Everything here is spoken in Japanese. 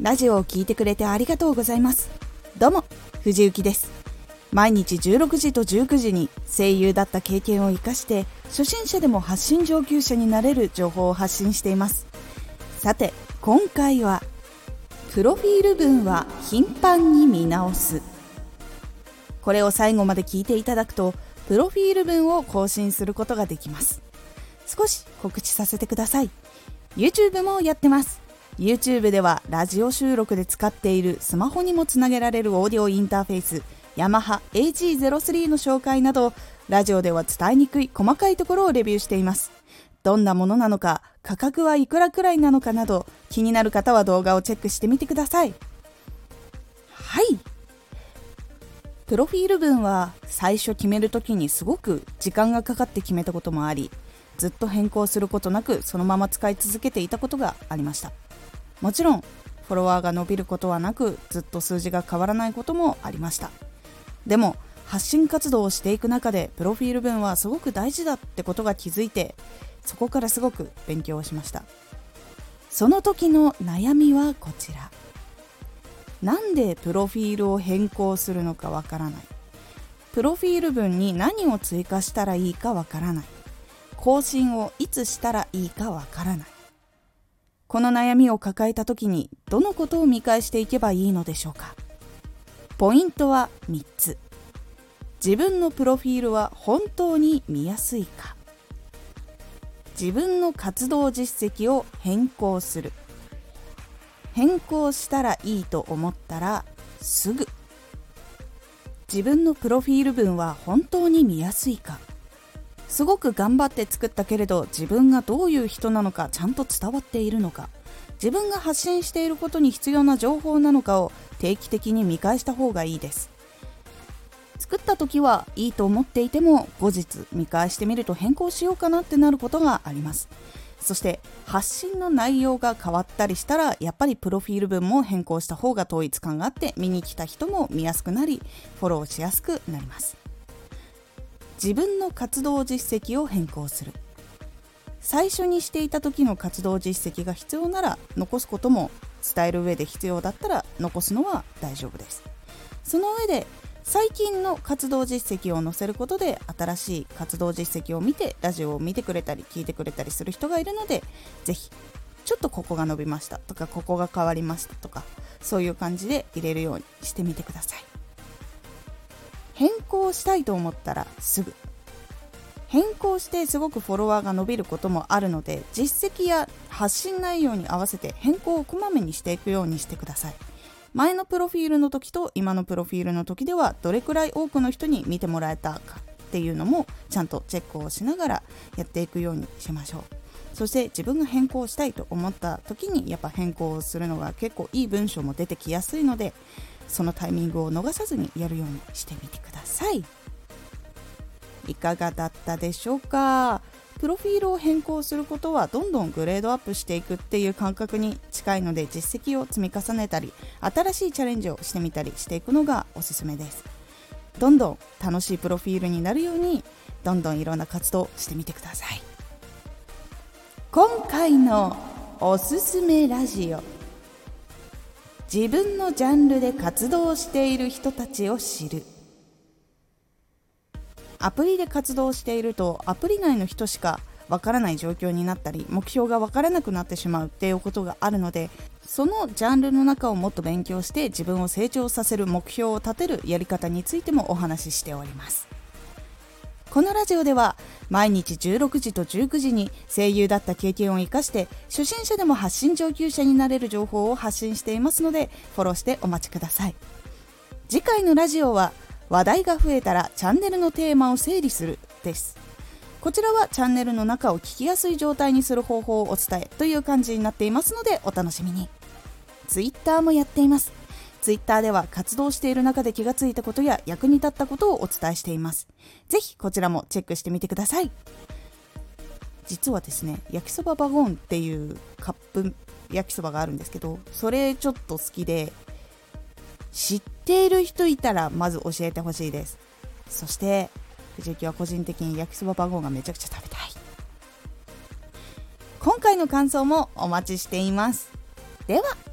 ラジオを聴いてくれてありがとうございます。どうも藤幸です。毎日16時と19時に声優だった経験を生かして初心者でも発信上級者になれる情報を発信しています。さて今回はプロフィール文は頻繁に見直す。これを最後まで聞いていただくとプロフィール文を更新することができます。少し告知させてください。YouTube もやってます。YouTube ではラジオ収録で使っているスマホにもつなげられるオーディオインターフェースヤマハ AG03 の紹介などラジオでは伝えにくい細かいところをレビューしています。どんなものなのか価格はいくらくらいなのかなど気になる方は動画をチェックしてみてください。はい。プロフィール文は最初決める時にすごく時間がかかって決めたこともありずっと変更することなくそのまま使い続けていたことがありました。もちろんフォロワーが伸びることはなくずっと数字が変わらないこともありました。でも発信活動をしていく中でプロフィール文はすごく大事だってことが気づいてそこからすごく勉強をしました。その時の悩みはこちら。なんでプロフィールを変更するのかわからない。プロフィール文に何を追加したらいいかわからない。更新をいつしたらいいかわからない。この悩みを抱えた時にどのことを見返していけばいいのでしょうか？ポイントは3つ。自分のプロフィールは本当に見やすいか？自分の活動実績を変更する。変更したらいいと思ったらすぐ。自分のプロフィール文は本当に見やすいか？すごく頑張って作ったけれど自分がどういう人なのかちゃんと伝わっているのか。自分が発信していることに必要な情報なのかを定期的に見返した方がいいです。作った時はいいと思っていても後日見返してみると変更しようかなってなることがあります。そして発信の内容が変わったりしたらやっぱりプロフィール文も変更した方が統一感があって見に来た人も見やすくなりフォローしやすくなります。自分の活動実績を変更する。最初にしていた時の活動実績が必要なら残すことも伝える上で必要だったら残すのは大丈夫です。その上で最近の活動実績を載せることで新しい活動実績を見てラジオを見てくれたり聞いてくれたりする人がいるのでぜひちょっとここが伸びましたとかここが変わりましたとかそういう感じで入れるようにしてみてください。変更したいと思ったらすぐ。変更してすごくフォロワーが伸びることもあるので実績や発信内容に合わせて変更をこまめにしていくようにしてください。前のプロフィールの時と今のプロフィールの時ではどれくらい多くの人に見てもらえたかっていうのもちゃんとチェックをしながらやっていくようにしましょう。そして自分が変更したいと思った時にやっぱ変更をするのが結構いい文章も出てきやすいのでそのタイミングを逃さずにやるようにしてみてください。いかがだったでしょうか？プロフィールを変更することはどんどんグレードアップしていくっていう感覚に近いので実績を積み重ねたり新しいチャレンジをしてみたりしていくのがおすすめです。どんどん楽しいプロフィールになるようにどんどんいろんな活動してみてください。今回のおすすめラジオ。自分のジャンルで活動している人たちを知る。アプリで活動しているとアプリ内の人しかわからない状況になったり目標が分からなくなってしまうっていうことがあるのでそのジャンルの中をもっと勉強して自分を成長させる目標を立てるやり方についてもお話ししております。このラジオでは毎日16時と19時に声優だった経験を生かして初心者でも発信上級者になれる情報を発信していますのでフォローしてお待ちください。次回のラジオは話題が増えたらチャンネルのテーマを整理するです。こちらはチャンネルの中を聞きやすい状態にする方法をお伝えという感じになっていますのでお楽しみに。Twitter もやっています。Twitter では活動している中で気がついたことや役に立ったことをお伝えしています。ぜひこちらもチェックしてみてください。実はですね焼きそばバゴンっていうカップ焼きそばがあるんですけどそれちょっと好きで知っている人いたらまず教えてほしいです。そして藤木は個人的に焼きそばバゴンがめちゃくちゃ食べたい。今回の感想もお待ちしています。では。